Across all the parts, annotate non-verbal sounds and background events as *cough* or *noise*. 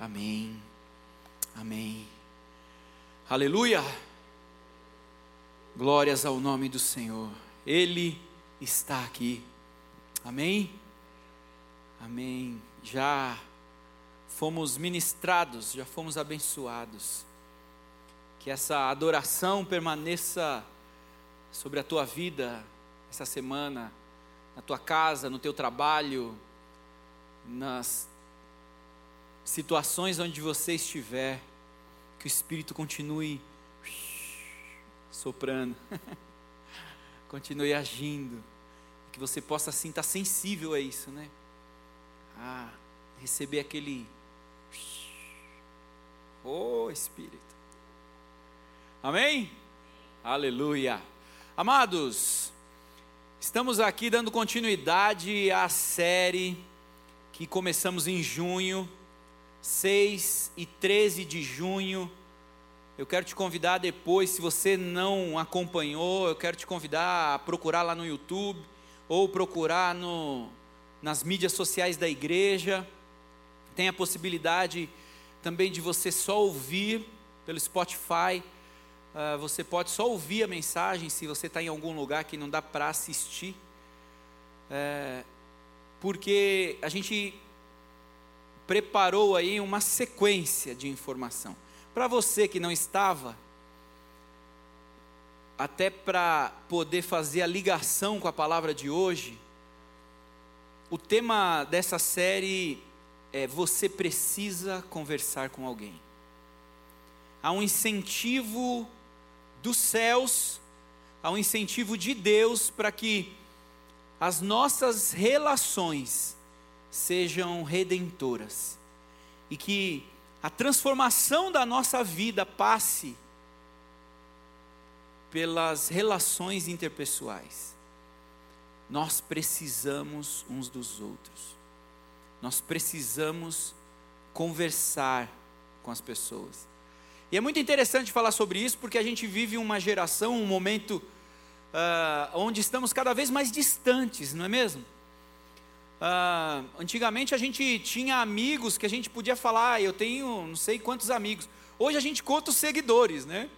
Amém. Amém. Aleluia. Glórias ao nome do Senhor. Ele está aqui. Amém. Amém. Já fomos ministrados, já fomos abençoados. Que essa adoração permaneça sobre a tua vida essa semana, na tua casa, no teu trabalho, nas situações onde você estiver, que o Espírito continue soprando, *laughs* continue agindo, que você possa assim estar sensível a isso, né? Ah, receber aquele oh Espírito. Amém? Aleluia. Amados, estamos aqui dando continuidade à série que começamos em junho, 6 e 13 de junho. Eu quero te convidar depois, se você não acompanhou, eu quero te convidar a procurar lá no YouTube ou procurar no, nas mídias sociais da igreja. Tem a possibilidade também de você só ouvir pelo Spotify. Uh, você pode só ouvir a mensagem se você está em algum lugar que não dá para assistir. É, porque a gente preparou aí uma sequência de informação. Para você que não estava, até para poder fazer a ligação com a palavra de hoje, o tema dessa série é Você precisa conversar com alguém. Há um incentivo dos céus, há um incentivo de Deus para que as nossas relações sejam redentoras e que a transformação da nossa vida passe pelas relações interpessoais. Nós precisamos uns dos outros. Nós precisamos conversar com as pessoas. E é muito interessante falar sobre isso porque a gente vive uma geração, um momento uh, onde estamos cada vez mais distantes, não é mesmo? Uh, antigamente a gente tinha amigos que a gente podia falar, ah, eu tenho não sei quantos amigos. Hoje a gente conta os seguidores, né?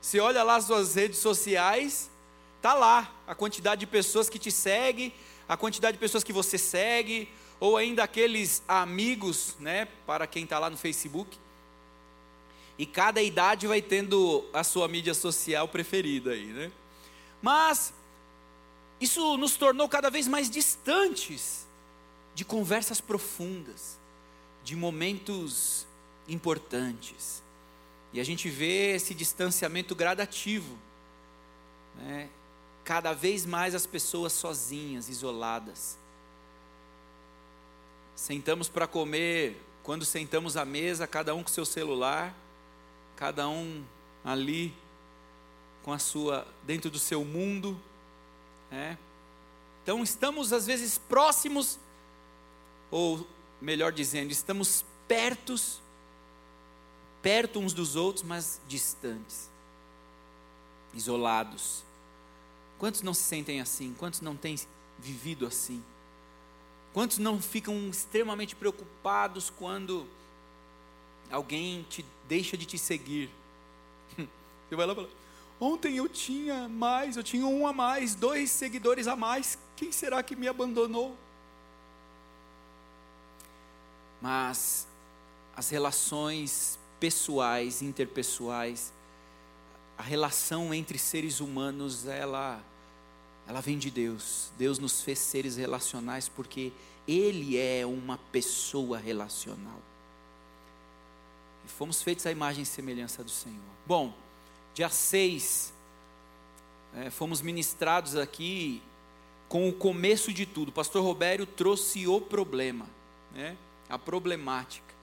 Você olha lá as suas redes sociais, tá lá a quantidade de pessoas que te segue, a quantidade de pessoas que você segue, ou ainda aqueles amigos, né? Para quem está lá no Facebook. E cada idade vai tendo a sua mídia social preferida aí, né? Mas isso nos tornou cada vez mais distantes de conversas profundas, de momentos importantes. E a gente vê esse distanciamento gradativo, né? cada vez mais as pessoas sozinhas, isoladas. Sentamos para comer, quando sentamos à mesa, cada um com seu celular, cada um ali com a sua dentro do seu mundo, né? Então estamos às vezes próximos ou melhor dizendo, estamos pertos, perto uns dos outros, mas distantes, isolados. Quantos não se sentem assim? Quantos não têm vivido assim? Quantos não ficam extremamente preocupados quando alguém te deixa de te seguir? *laughs* Você vai lá e fala: Ontem eu tinha mais, eu tinha um a mais, dois seguidores a mais, quem será que me abandonou? Mas as relações pessoais, interpessoais, a relação entre seres humanos, ela ela vem de Deus. Deus nos fez seres relacionais porque ele é uma pessoa relacional. E fomos feitos à imagem e semelhança do Senhor. Bom, dia 6, é, fomos ministrados aqui com o começo de tudo. O pastor Robério trouxe o problema, né? A problemática.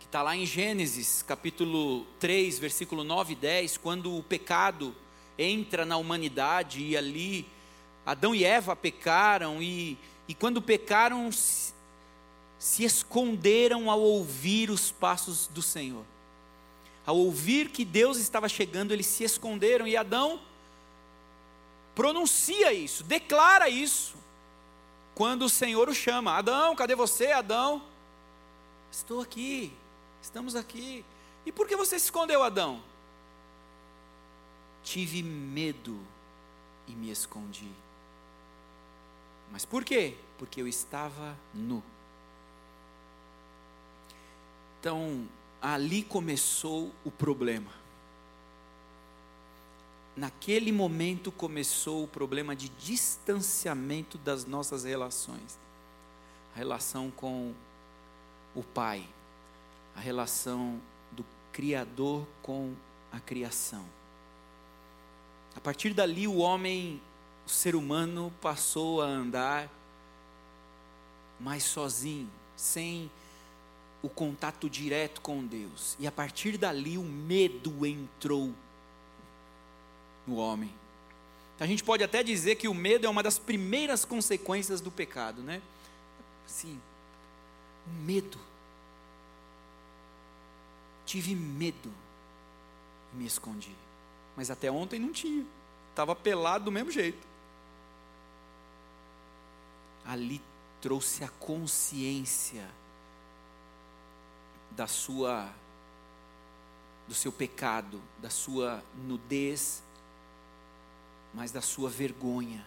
Que está lá em Gênesis, capítulo 3, versículo 9 e 10, quando o pecado entra na humanidade e ali Adão e Eva pecaram e, e quando pecaram se, se esconderam ao ouvir os passos do Senhor. Ao ouvir que Deus estava chegando, eles se esconderam e Adão pronuncia isso, declara isso quando o Senhor o chama: Adão, cadê você, Adão? Estou aqui, estamos aqui. E por que você se escondeu, Adão? Tive medo e me escondi. Mas por quê? Porque eu estava nu. Então, ali começou o problema. Naquele momento começou o problema de distanciamento das nossas relações. A relação com o Pai, a relação do Criador com a criação. A partir dali, o homem, o ser humano, passou a andar mais sozinho, sem o contato direto com Deus. E a partir dali, o medo entrou no homem. A gente pode até dizer que o medo é uma das primeiras consequências do pecado, né? Sim, medo. Tive medo e me escondi. Mas até ontem não tinha. Estava pelado do mesmo jeito. Ali trouxe a consciência da sua do seu pecado, da sua nudez, mas da sua vergonha.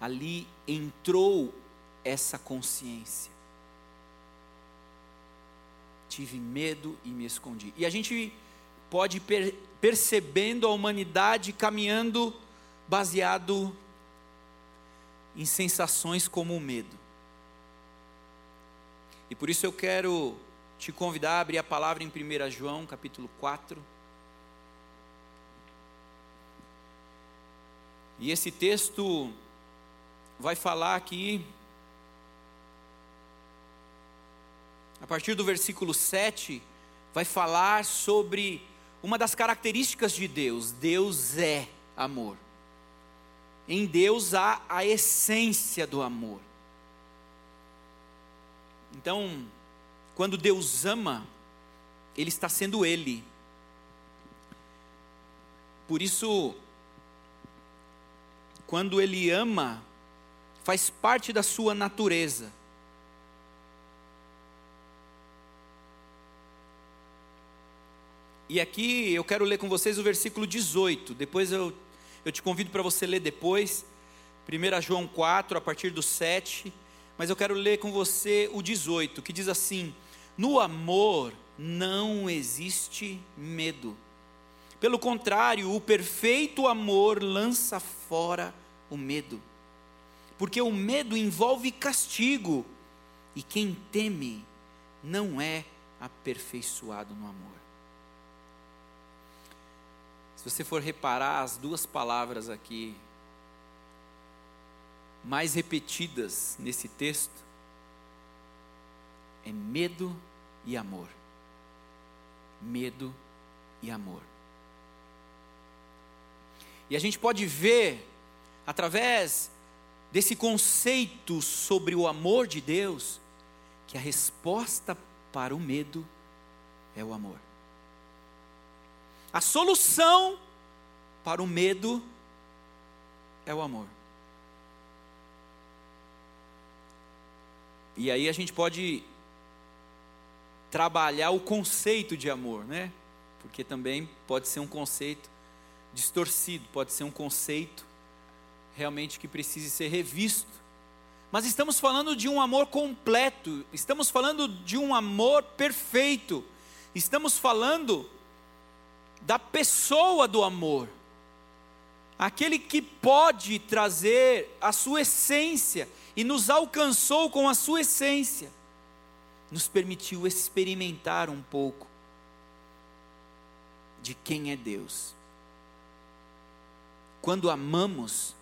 Ali entrou essa consciência. Tive medo e me escondi. E a gente pode per percebendo a humanidade caminhando baseado em sensações como o medo. E por isso eu quero te convidar a abrir a palavra em 1 João, capítulo 4. E esse texto vai falar aqui, a partir do versículo 7, vai falar sobre uma das características de Deus: Deus é amor. Em Deus há a essência do amor. Então, quando Deus ama, Ele está sendo Ele. Por isso, quando Ele ama, faz parte da sua natureza. E aqui eu quero ler com vocês o versículo 18. Depois eu, eu te convido para você ler depois. 1 João 4, a partir do 7. Mas eu quero ler com você o 18, que diz assim: No amor não existe medo. Pelo contrário, o perfeito amor lança fora o medo. Porque o medo envolve castigo, e quem teme não é aperfeiçoado no amor. Se você for reparar as duas palavras aqui, mais repetidas nesse texto, é medo e amor. Medo e amor. E a gente pode ver, através desse conceito sobre o amor de Deus, que a resposta para o medo é o amor. A solução para o medo é o amor. E aí a gente pode trabalhar o conceito de amor, né? Porque também pode ser um conceito distorcido, pode ser um conceito realmente que precise ser revisto. Mas estamos falando de um amor completo, estamos falando de um amor perfeito, estamos falando da pessoa do amor, aquele que pode trazer a sua essência e nos alcançou com a sua essência, nos permitiu experimentar um pouco de quem é Deus. Quando amamos,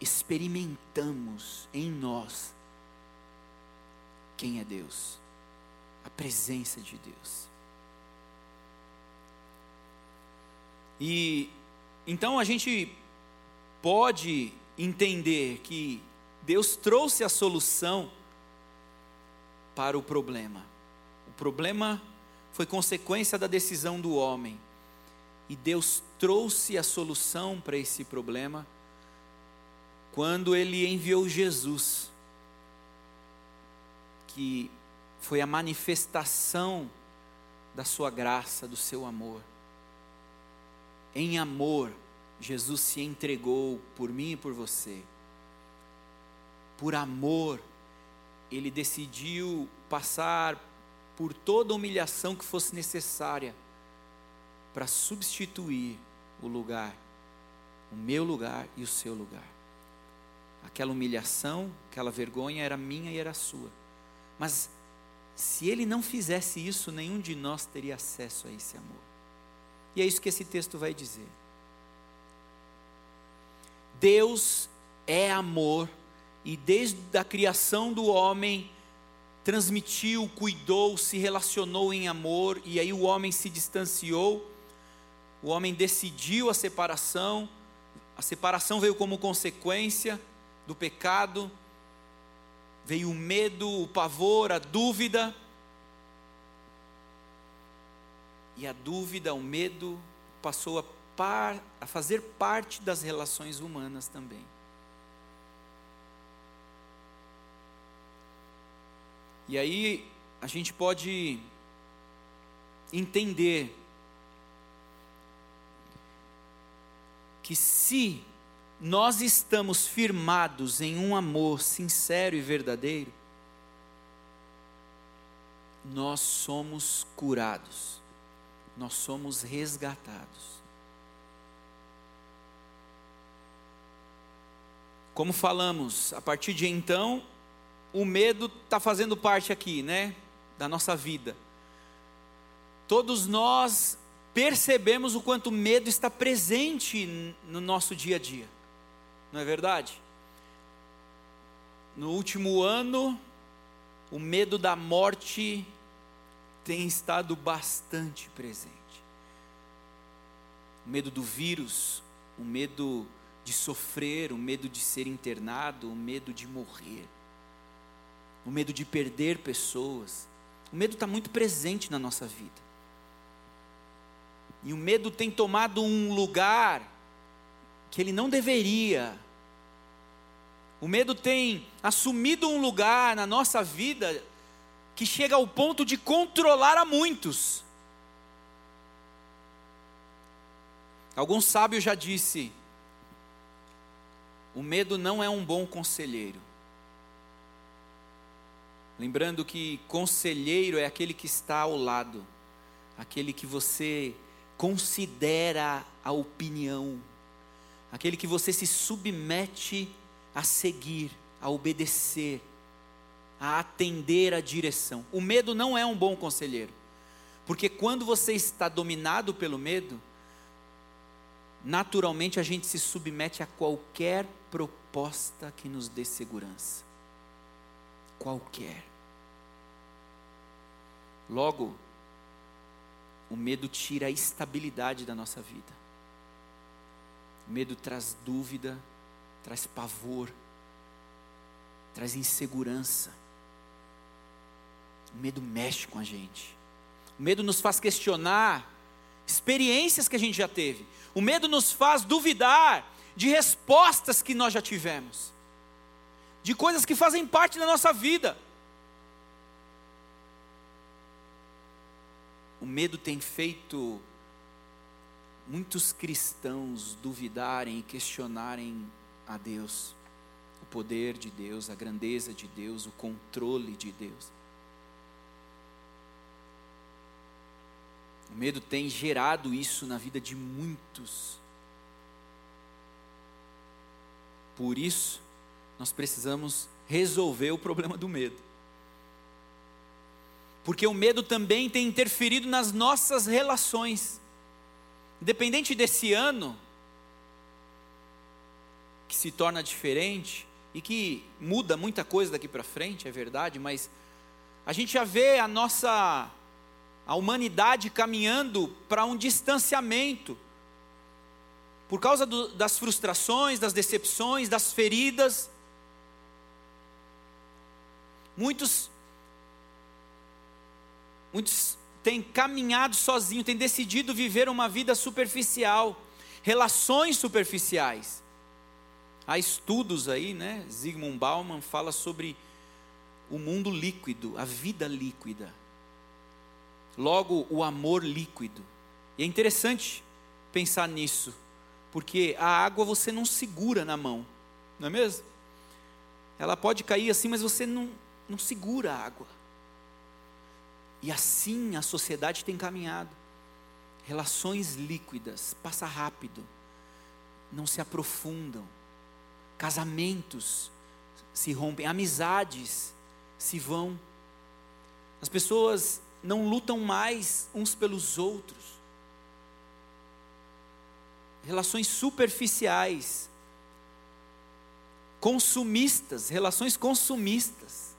experimentamos em nós quem é Deus, a presença de Deus. E então a gente pode entender que Deus trouxe a solução para o problema. O problema foi consequência da decisão do homem. E Deus trouxe a solução para esse problema quando ele enviou Jesus, que foi a manifestação da sua graça, do seu amor. Em amor, Jesus se entregou por mim e por você. Por amor, ele decidiu passar por toda humilhação que fosse necessária para substituir o lugar, o meu lugar e o seu lugar. Aquela humilhação, aquela vergonha era minha e era sua. Mas se ele não fizesse isso, nenhum de nós teria acesso a esse amor. E é isso que esse texto vai dizer. Deus é amor e desde a criação do homem transmitiu, cuidou, se relacionou em amor e aí o homem se distanciou. O homem decidiu a separação. A separação veio como consequência do pecado. Veio o medo, o pavor, a dúvida. E a dúvida, o medo passou a, par, a fazer parte das relações humanas também. E aí a gente pode entender que se nós estamos firmados em um amor sincero e verdadeiro, nós somos curados, nós somos resgatados. Como falamos, a partir de então, o medo está fazendo parte aqui, né, da nossa vida. Todos nós percebemos o quanto medo está presente no nosso dia a dia, não é verdade? No último ano, o medo da morte tem estado bastante presente. O medo do vírus, o medo de sofrer, o medo de ser internado, o medo de morrer o medo de perder pessoas. O medo está muito presente na nossa vida. E o medo tem tomado um lugar que ele não deveria. O medo tem assumido um lugar na nossa vida que chega ao ponto de controlar a muitos. Algum sábio já disse: o medo não é um bom conselheiro. Lembrando que conselheiro é aquele que está ao lado, aquele que você considera a opinião, aquele que você se submete a seguir, a obedecer, a atender a direção. O medo não é um bom conselheiro, porque quando você está dominado pelo medo, naturalmente a gente se submete a qualquer proposta que nos dê segurança qualquer. Logo, o medo tira a estabilidade da nossa vida. O medo traz dúvida, traz pavor, traz insegurança. O medo mexe com a gente. O medo nos faz questionar experiências que a gente já teve. O medo nos faz duvidar de respostas que nós já tivemos de coisas que fazem parte da nossa vida. O medo tem feito muitos cristãos duvidarem e questionarem a Deus, o poder de Deus, a grandeza de Deus, o controle de Deus. O medo tem gerado isso na vida de muitos. Por isso, nós precisamos resolver o problema do medo. Porque o medo também tem interferido nas nossas relações. Independente desse ano, que se torna diferente e que muda muita coisa daqui para frente, é verdade, mas a gente já vê a nossa a humanidade caminhando para um distanciamento por causa do, das frustrações, das decepções, das feridas. Muitos muitos têm caminhado sozinho, têm decidido viver uma vida superficial, relações superficiais. Há estudos aí, né? Zygmunt Bauman fala sobre o mundo líquido, a vida líquida. Logo, o amor líquido. E é interessante pensar nisso, porque a água você não segura na mão, não é mesmo? Ela pode cair assim, mas você não, não segura a água. E assim a sociedade tem caminhado. Relações líquidas, passa rápido, não se aprofundam. Casamentos se rompem, amizades se vão. As pessoas não lutam mais uns pelos outros. Relações superficiais, consumistas, relações consumistas,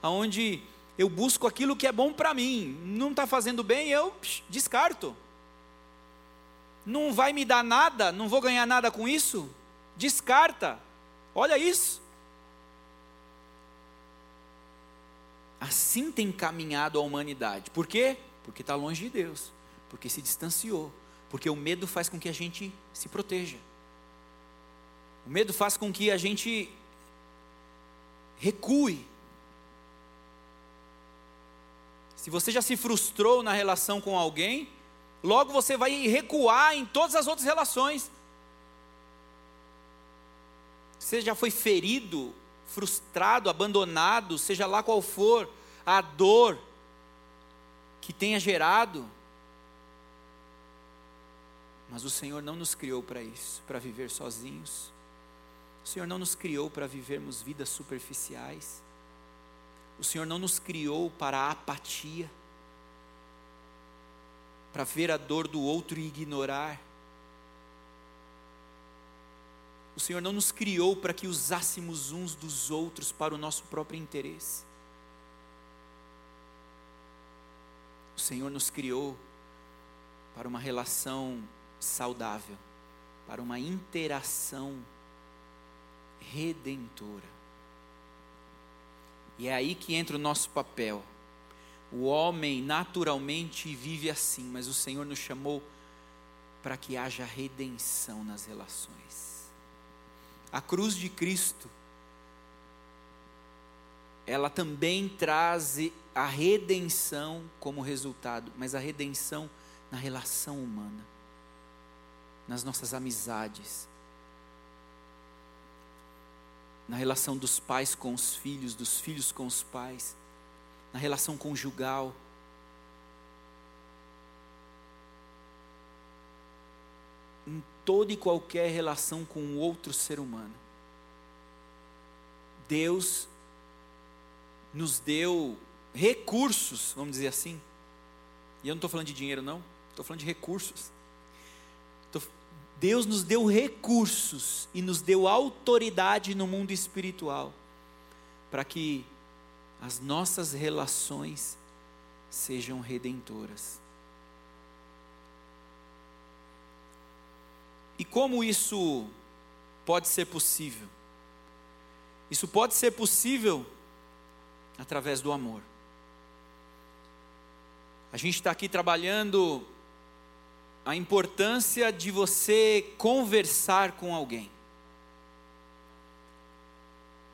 aonde eu busco aquilo que é bom para mim, não está fazendo bem, eu descarto. Não vai me dar nada, não vou ganhar nada com isso, descarta. Olha isso. Assim tem caminhado a humanidade. Por quê? Porque está longe de Deus, porque se distanciou, porque o medo faz com que a gente se proteja. O medo faz com que a gente recue. Se você já se frustrou na relação com alguém, logo você vai recuar em todas as outras relações. Você já foi ferido frustrado, abandonado, seja lá qual for a dor que tenha gerado. Mas o Senhor não nos criou para isso, para viver sozinhos. O Senhor não nos criou para vivermos vidas superficiais. O Senhor não nos criou para a apatia, para ver a dor do outro e ignorar. O Senhor não nos criou para que usássemos uns dos outros para o nosso próprio interesse. O Senhor nos criou para uma relação saudável, para uma interação redentora. E é aí que entra o nosso papel. O homem naturalmente vive assim, mas o Senhor nos chamou para que haja redenção nas relações. A cruz de Cristo, ela também traz a redenção como resultado, mas a redenção na relação humana, nas nossas amizades, na relação dos pais com os filhos, dos filhos com os pais, na relação conjugal. Em toda e qualquer relação com outro ser humano. Deus nos deu recursos, vamos dizer assim. E eu não estou falando de dinheiro, não, estou falando de recursos. Deus nos deu recursos e nos deu autoridade no mundo espiritual para que as nossas relações sejam redentoras. E como isso pode ser possível? Isso pode ser possível através do amor. A gente está aqui trabalhando a importância de você conversar com alguém.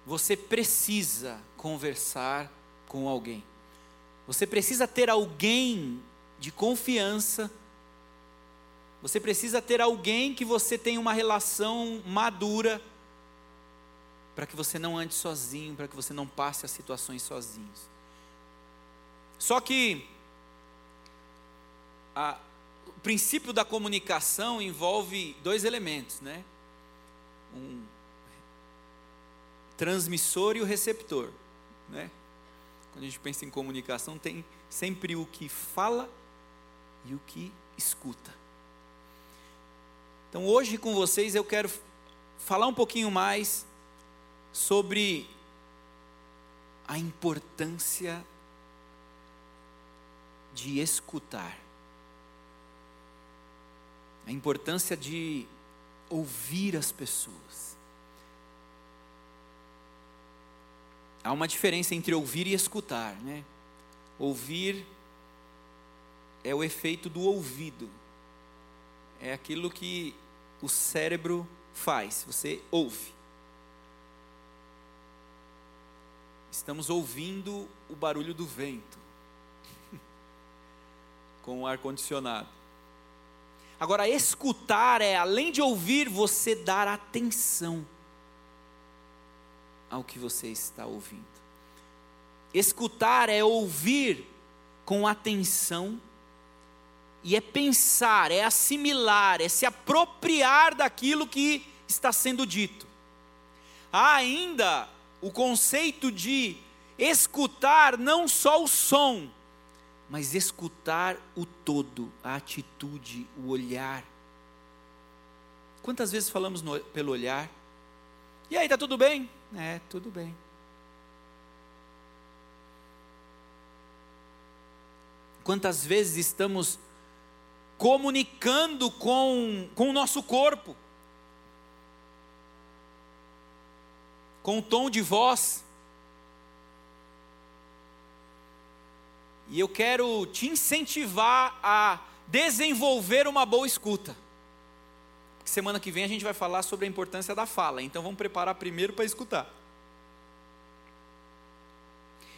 Você precisa conversar com alguém. Você precisa ter alguém de confiança você precisa ter alguém que você tenha uma relação madura para que você não ande sozinho, para que você não passe as situações sozinhos. Só que a, o princípio da comunicação envolve dois elementos, né? Um transmissor e o receptor, né? Quando a gente pensa em comunicação, tem sempre o que fala e o que escuta. Então hoje com vocês eu quero falar um pouquinho mais sobre a importância de escutar. A importância de ouvir as pessoas. Há uma diferença entre ouvir e escutar, né? Ouvir é o efeito do ouvido é aquilo que o cérebro faz, você ouve. estamos ouvindo o barulho do vento *laughs* com o ar condicionado. Agora, escutar é, além de ouvir, você dar atenção ao que você está ouvindo. Escutar é ouvir com atenção e é pensar, é assimilar, é se apropriar daquilo que está sendo dito. Há ainda o conceito de escutar não só o som, mas escutar o todo, a atitude, o olhar. Quantas vezes falamos no, pelo olhar? E aí, tá tudo bem? É, tudo bem. Quantas vezes estamos comunicando com, com o nosso corpo, com o tom de voz, E eu quero te incentivar a desenvolver uma boa escuta. Semana que vem a gente vai falar sobre a importância da fala, então vamos preparar primeiro para escutar.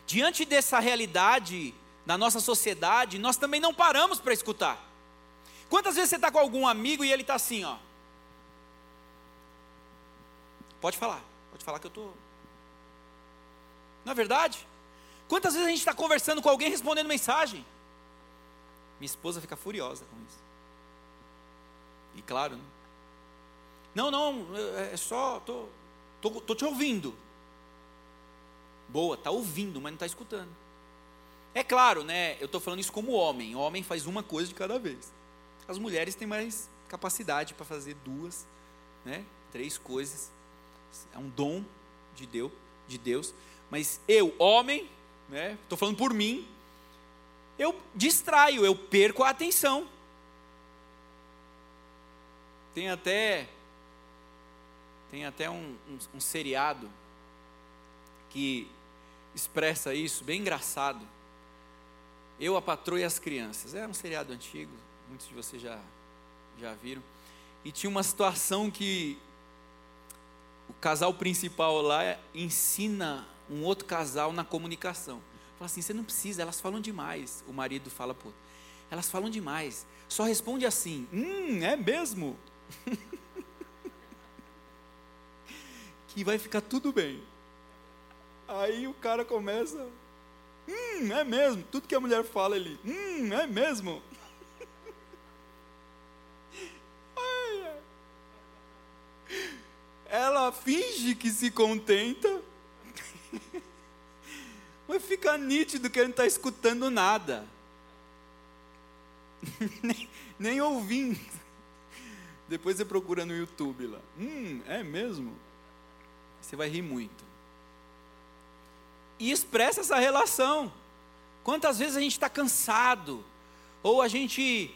Diante dessa realidade na nossa sociedade, nós também não paramos para escutar. Quantas vezes você está com algum amigo e ele está assim, ó? Pode falar, pode falar que eu estou. Não é verdade? Quantas vezes a gente está conversando com alguém respondendo mensagem? Minha esposa fica furiosa com isso. E claro, né? não, não, é, é só, tô, tô, tô te ouvindo. Boa, tá ouvindo, mas não está escutando. É claro, né? Eu estou falando isso como homem. O homem faz uma coisa de cada vez. As mulheres têm mais capacidade para fazer duas, né? Três coisas. É um dom de Deus, de Deus. Mas eu, homem, né? Estou falando por mim. Eu distraio, eu perco a atenção. Tem até tem até um, um, um seriado que expressa isso, bem engraçado. Eu, a patroa e as crianças. É um seriado antigo, muitos de vocês já, já viram. E tinha uma situação que o casal principal lá ensina um outro casal na comunicação. Fala assim: você não precisa, elas falam demais. O marido fala, pô, elas falam demais. Só responde assim: hum, é mesmo? *laughs* que vai ficar tudo bem. Aí o cara começa: hum, é mesmo? Tudo que a mulher fala, ele: hum, é mesmo? *laughs* Ela finge que se contenta *laughs* mas fica nítido que ele não está escutando nada. *laughs* nem, nem ouvindo. Depois você procura no YouTube lá. Hum, é mesmo? Você vai rir muito. E expressa essa relação. Quantas vezes a gente está cansado, ou a gente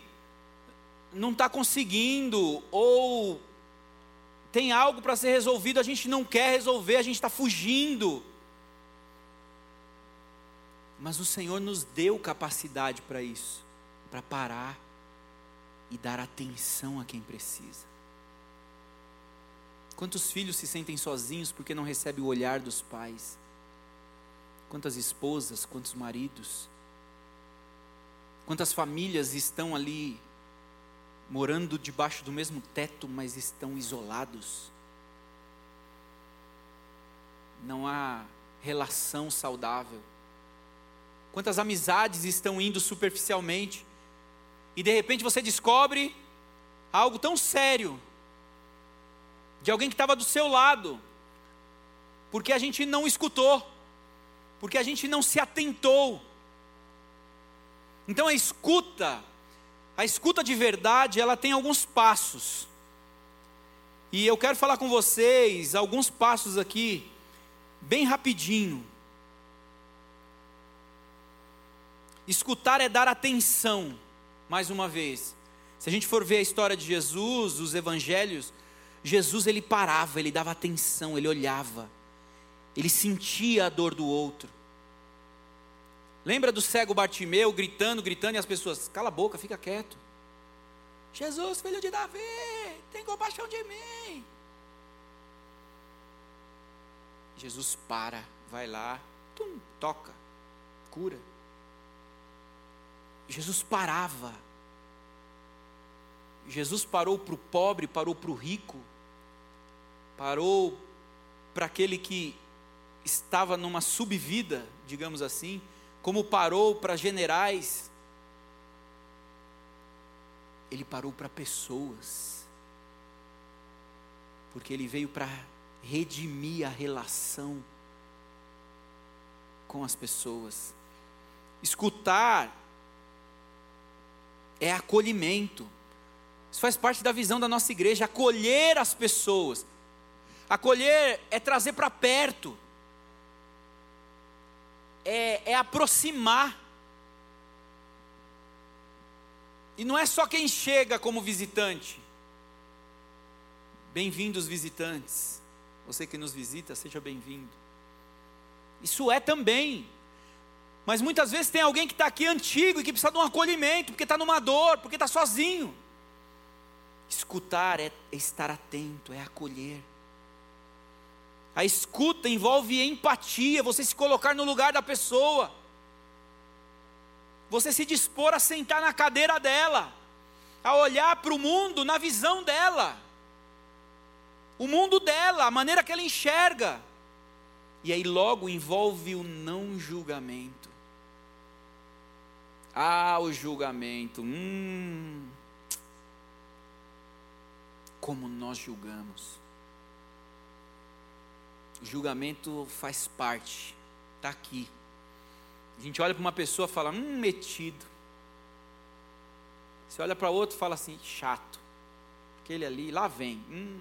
não está conseguindo, ou tem algo para ser resolvido, a gente não quer resolver, a gente está fugindo. Mas o Senhor nos deu capacidade para isso, para parar e dar atenção a quem precisa. Quantos filhos se sentem sozinhos porque não recebem o olhar dos pais? Quantas esposas, quantos maridos? Quantas famílias estão ali morando debaixo do mesmo teto, mas estão isolados? Não há relação saudável quantas amizades estão indo superficialmente, e de repente você descobre algo tão sério, de alguém que estava do seu lado, porque a gente não escutou, porque a gente não se atentou. Então a escuta, a escuta de verdade, ela tem alguns passos. E eu quero falar com vocês alguns passos aqui, bem rapidinho. Escutar é dar atenção, mais uma vez. Se a gente for ver a história de Jesus, os evangelhos, Jesus ele parava, ele dava atenção, ele olhava, ele sentia a dor do outro. Lembra do cego Bartimeu gritando, gritando e as pessoas, cala a boca, fica quieto. Jesus, filho de Davi, tem compaixão de mim. Jesus para, vai lá, tum, toca, cura. Jesus parava. Jesus parou para o pobre, parou para o rico, parou para aquele que estava numa subvida, digamos assim, como parou para generais, ele parou para pessoas, porque ele veio para redimir a relação com as pessoas. Escutar é acolhimento. Isso faz parte da visão da nossa igreja, acolher as pessoas. Acolher é trazer para perto, é, é aproximar. E não é só quem chega como visitante. Bem-vindos, visitantes. Você que nos visita, seja bem-vindo. Isso é também. Mas muitas vezes tem alguém que está aqui antigo e que precisa de um acolhimento, porque está numa dor, porque está sozinho. Escutar é estar atento, é acolher. A escuta envolve empatia, você se colocar no lugar da pessoa, você se dispor a sentar na cadeira dela, a olhar para o mundo na visão dela, o mundo dela, a maneira que ela enxerga, e aí logo envolve o não julgamento. Ah, o julgamento, hum, como nós julgamos. O julgamento faz parte, está aqui. A gente olha para uma pessoa e fala, hum, metido. Você olha para outro e fala assim, chato. Aquele ali, lá vem. Hum.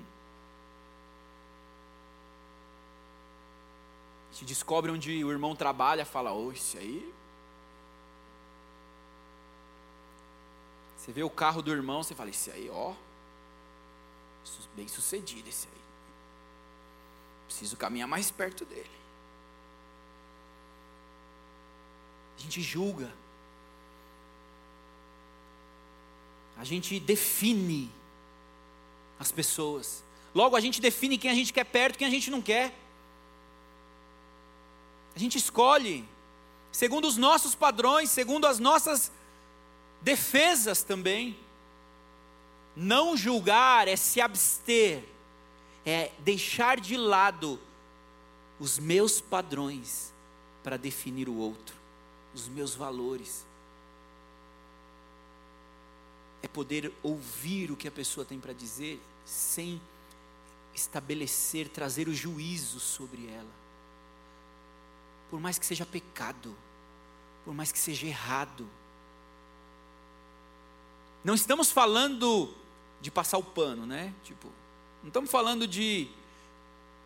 A gente descobre onde o irmão trabalha, fala, oh, esse aí. Você vê o carro do irmão, você fala, esse aí, ó. Bem sucedido esse aí. Preciso caminhar mais perto dele. A gente julga. A gente define as pessoas. Logo, a gente define quem a gente quer perto, quem a gente não quer. A gente escolhe segundo os nossos padrões, segundo as nossas defesas também. Não julgar é se abster é deixar de lado os meus padrões para definir o outro, os meus valores. É poder ouvir o que a pessoa tem para dizer sem estabelecer, trazer o juízo sobre ela. Por mais que seja pecado, por mais que seja errado. Não estamos falando de passar o pano, né? Tipo, não estamos falando de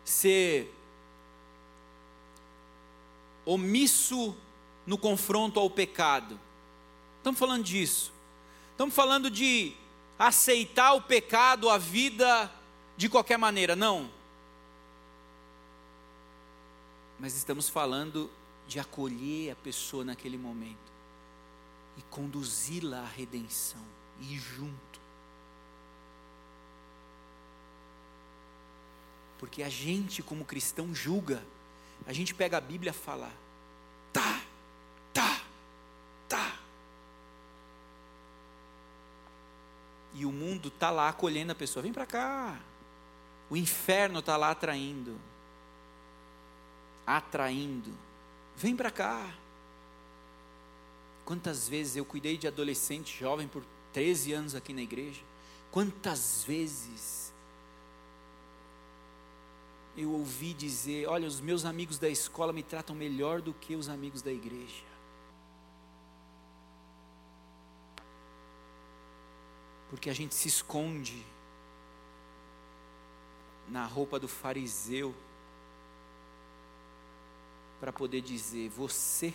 ser omisso no confronto ao pecado. Estamos falando disso. Estamos falando de aceitar o pecado, a vida de qualquer maneira. Não. Mas estamos falando de acolher a pessoa naquele momento e conduzi-la à redenção e junto. Porque a gente, como cristão, julga. A gente pega a Bíblia e fala: tá, tá, tá. E o mundo está lá acolhendo a pessoa: vem para cá. O inferno está lá atraindo. Atraindo. Vem para cá. Quantas vezes eu cuidei de adolescente jovem por 13 anos aqui na igreja? Quantas vezes eu ouvi dizer: olha, os meus amigos da escola me tratam melhor do que os amigos da igreja. Porque a gente se esconde na roupa do fariseu para poder dizer: você,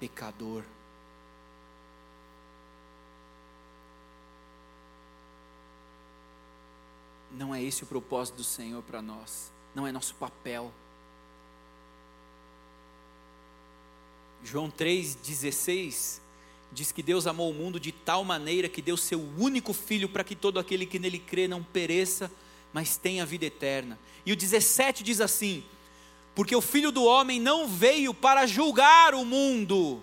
pecador, Não é esse o propósito do Senhor para nós, não é nosso papel. João 3,16 diz que Deus amou o mundo de tal maneira que deu seu único filho para que todo aquele que nele crê não pereça, mas tenha vida eterna. E o 17 diz assim: Porque o filho do homem não veio para julgar o mundo,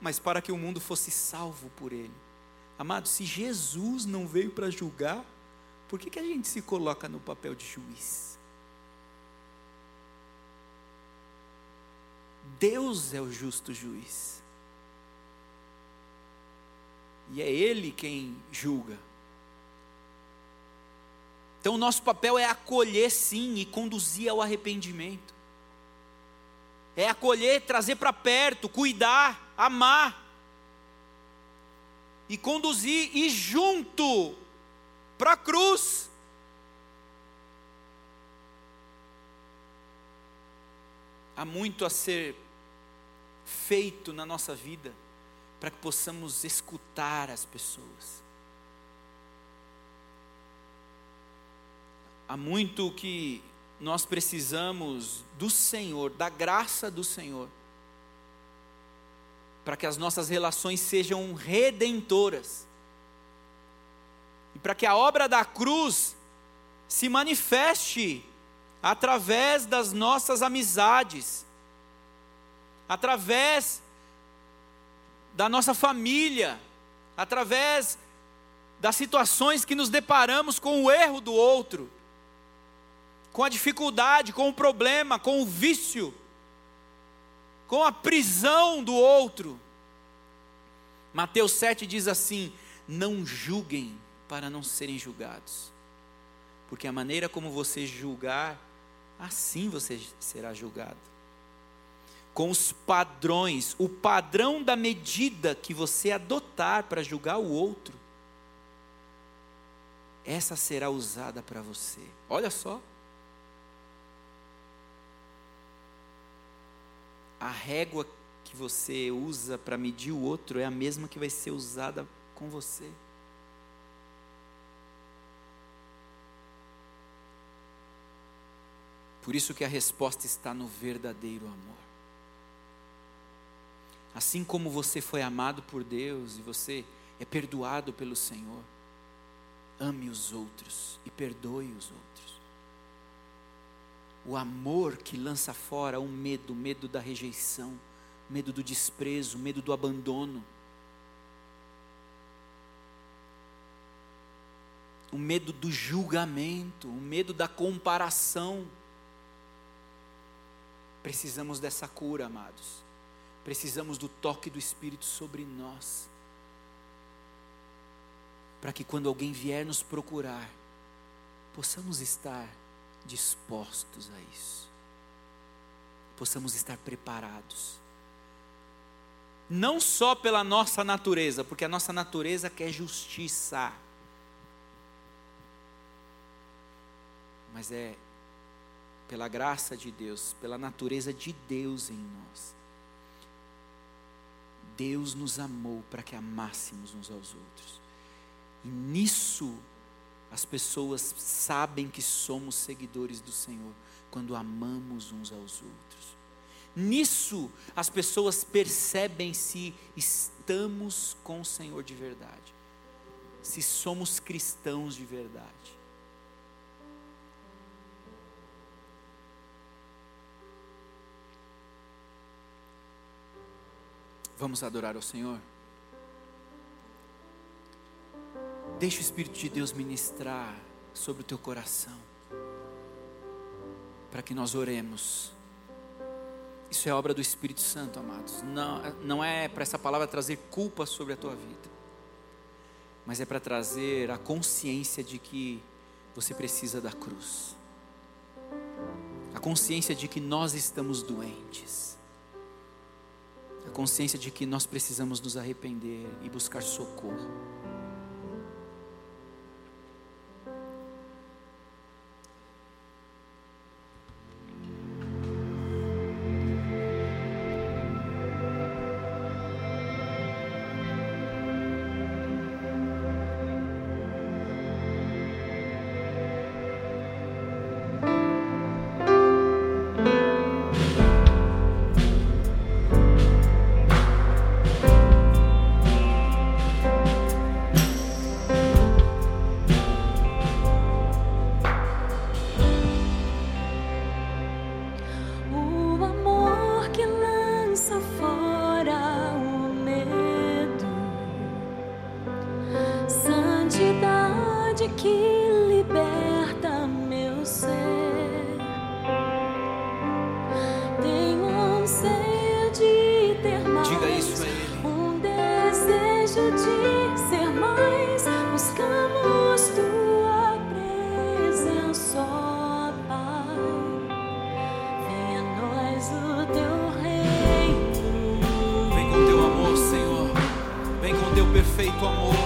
mas para que o mundo fosse salvo por ele. Amado, se Jesus não veio para julgar, por que, que a gente se coloca no papel de juiz? Deus é o justo juiz. E é Ele quem julga. Então, o nosso papel é acolher sim e conduzir ao arrependimento. É acolher, trazer para perto, cuidar, amar. E conduzir e junto para a cruz. Há muito a ser feito na nossa vida para que possamos escutar as pessoas. Há muito que nós precisamos do Senhor, da graça do Senhor, para que as nossas relações sejam redentoras. E para que a obra da cruz se manifeste através das nossas amizades, através da nossa família, através das situações que nos deparamos com o erro do outro com a dificuldade, com o problema, com o vício, com a prisão do outro. Mateus 7 diz assim: Não julguem para não serem julgados, porque a maneira como você julgar, assim você será julgado. Com os padrões, o padrão da medida que você adotar para julgar o outro, essa será usada para você. Olha só. A régua que você usa para medir o outro é a mesma que vai ser usada com você. Por isso que a resposta está no verdadeiro amor. Assim como você foi amado por Deus e você é perdoado pelo Senhor, ame os outros e perdoe os outros o amor que lança fora o medo, o medo da rejeição, o medo do desprezo, o medo do abandono. O medo do julgamento, o medo da comparação. Precisamos dessa cura, amados. Precisamos do toque do Espírito sobre nós. Para que quando alguém vier nos procurar, possamos estar dispostos a isso. Possamos estar preparados. Não só pela nossa natureza, porque a nossa natureza quer justiça. Mas é pela graça de Deus, pela natureza de Deus em nós. Deus nos amou para que amássemos uns aos outros. E nisso as pessoas sabem que somos seguidores do Senhor quando amamos uns aos outros. Nisso, as pessoas percebem se estamos com o Senhor de verdade, se somos cristãos de verdade. Vamos adorar ao Senhor? Deixa o Espírito de Deus ministrar sobre o teu coração, para que nós oremos. Isso é obra do Espírito Santo, amados. Não, não é para essa palavra trazer culpa sobre a tua vida, mas é para trazer a consciência de que você precisa da cruz, a consciência de que nós estamos doentes, a consciência de que nós precisamos nos arrepender e buscar socorro. Diga isso meu Ele. Um desejo de ser mais. Buscamos tua presença, Pai. Venha a nós o teu reino. Vem com teu amor, Senhor. Vem com teu perfeito amor.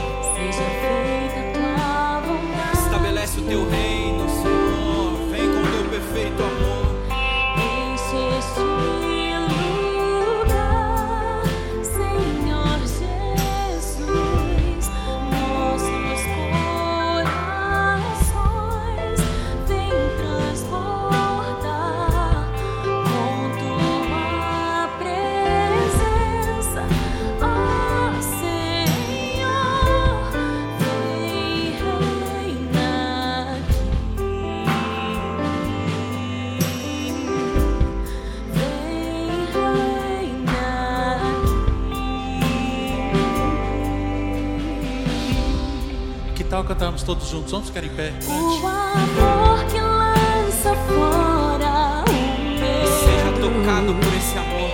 cantarmos todos juntos. Vamos ficar em pé. Cante. O amor que lança fora o meu. Seja tocado por esse amor.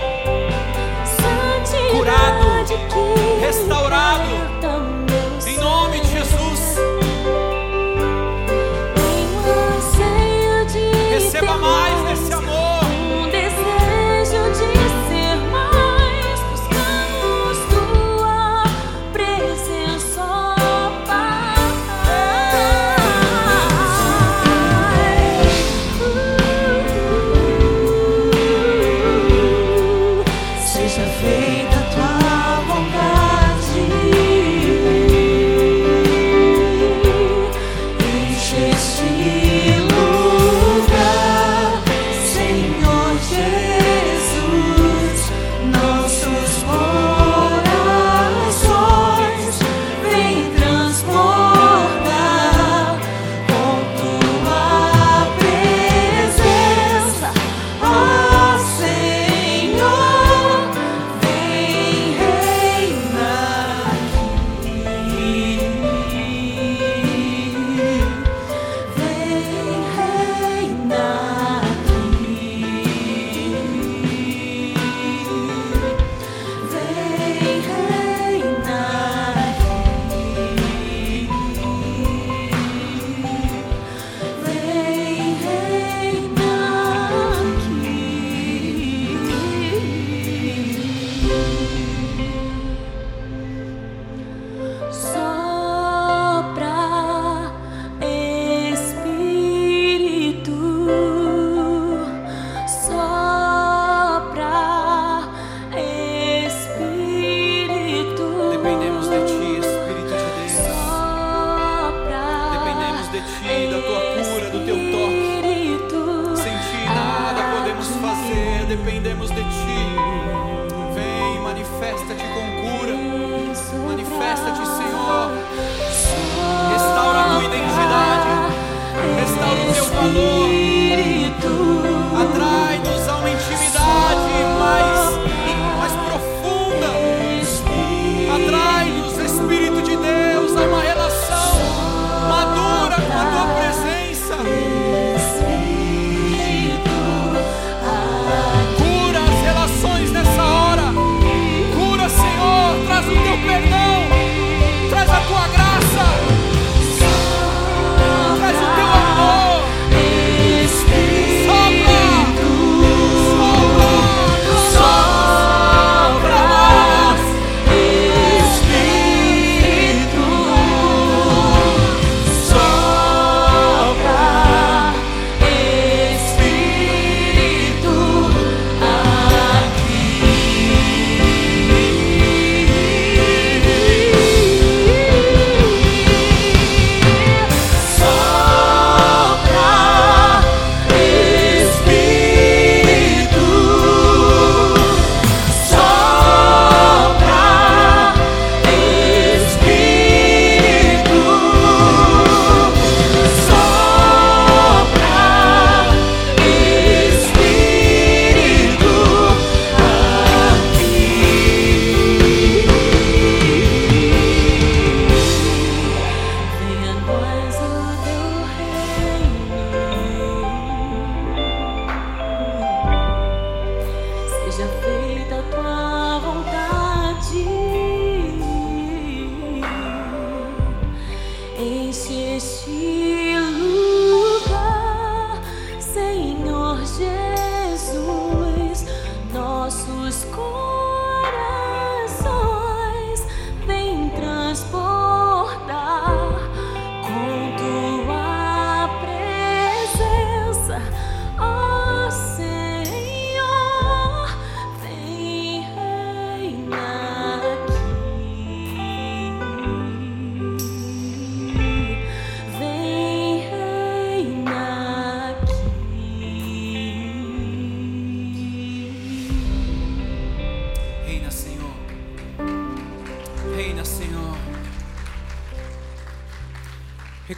Curado, restaurado.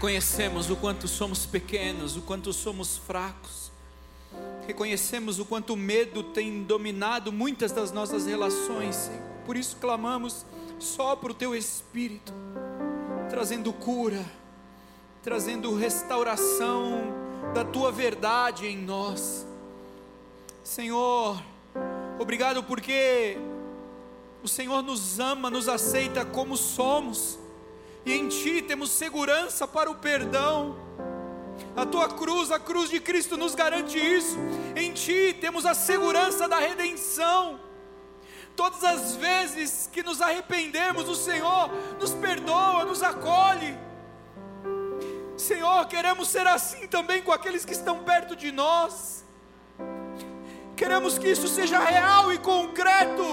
Reconhecemos o quanto somos pequenos, o quanto somos fracos. Reconhecemos o quanto o medo tem dominado muitas das nossas relações. Por isso clamamos só para o Teu Espírito, trazendo cura, trazendo restauração da Tua verdade em nós. Senhor, obrigado porque o Senhor nos ama, nos aceita como somos e em Ti temos segurança para o perdão. A tua cruz, a cruz de Cristo nos garante isso. Em Ti temos a segurança da redenção. Todas as vezes que nos arrependemos, o Senhor nos perdoa, nos acolhe. Senhor, queremos ser assim também com aqueles que estão perto de nós. Queremos que isso seja real e concreto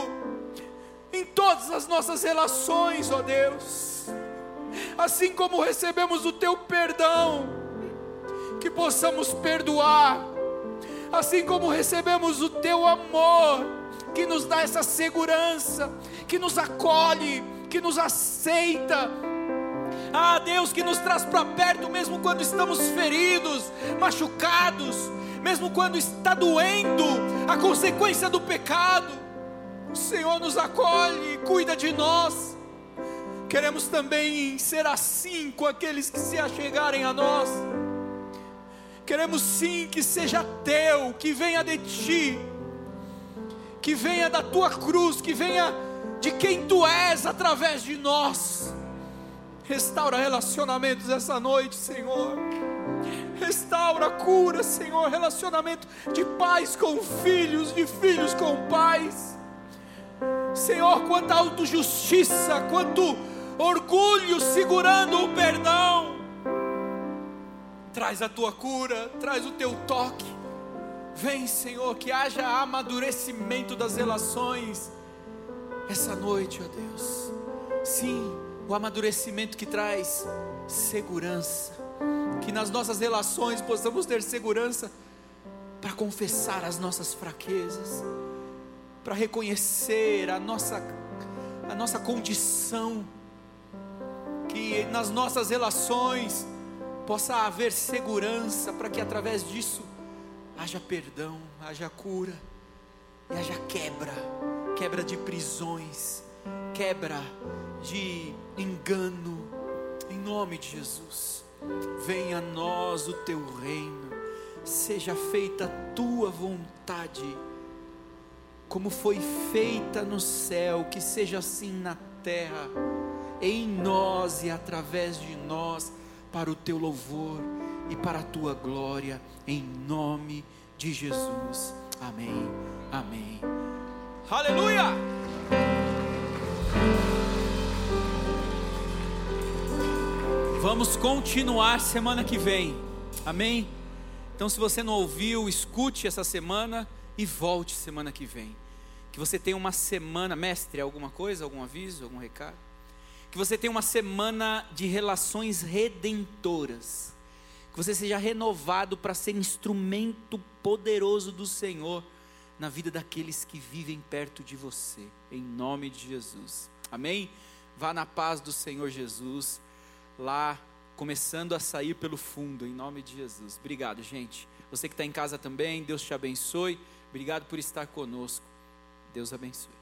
em todas as nossas relações, ó Deus assim como recebemos o teu perdão, que possamos perdoar, assim como recebemos o teu amor, que nos dá essa segurança, que nos acolhe, que nos aceita. Ah, Deus, que nos traz para perto, mesmo quando estamos feridos, machucados, mesmo quando está doendo a consequência do pecado. O Senhor nos acolhe, cuida de nós. Queremos também ser assim com aqueles que se achegarem a nós. Queremos sim que seja teu, que venha de ti, que venha da tua cruz, que venha de quem tu és através de nós. Restaura relacionamentos essa noite, Senhor. Restaura, cura, Senhor, relacionamento de pais com filhos, de filhos com pais. Senhor, quanta autojustiça, quanto orgulho segurando o perdão. Traz a tua cura, traz o teu toque. Vem, Senhor, que haja amadurecimento das relações essa noite, ó Deus. Sim, o amadurecimento que traz segurança. Que nas nossas relações possamos ter segurança para confessar as nossas fraquezas, para reconhecer a nossa, a nossa condição que nas nossas relações possa haver segurança, para que através disso haja perdão, haja cura e haja quebra quebra de prisões, quebra de engano, em nome de Jesus. Venha a nós o teu reino, seja feita a tua vontade, como foi feita no céu, que seja assim na terra em nós e através de nós, para o teu louvor e para a tua glória, em nome de Jesus. Amém. Amém. Aleluia! Vamos continuar semana que vem. Amém? Então, se você não ouviu, escute essa semana e volte semana que vem. Que você tenha uma semana, mestre, alguma coisa, algum aviso, algum recado? Que você tenha uma semana de relações redentoras, que você seja renovado para ser instrumento poderoso do Senhor na vida daqueles que vivem perto de você, em nome de Jesus. Amém? Vá na paz do Senhor Jesus, lá começando a sair pelo fundo, em nome de Jesus. Obrigado, gente. Você que está em casa também, Deus te abençoe. Obrigado por estar conosco. Deus abençoe.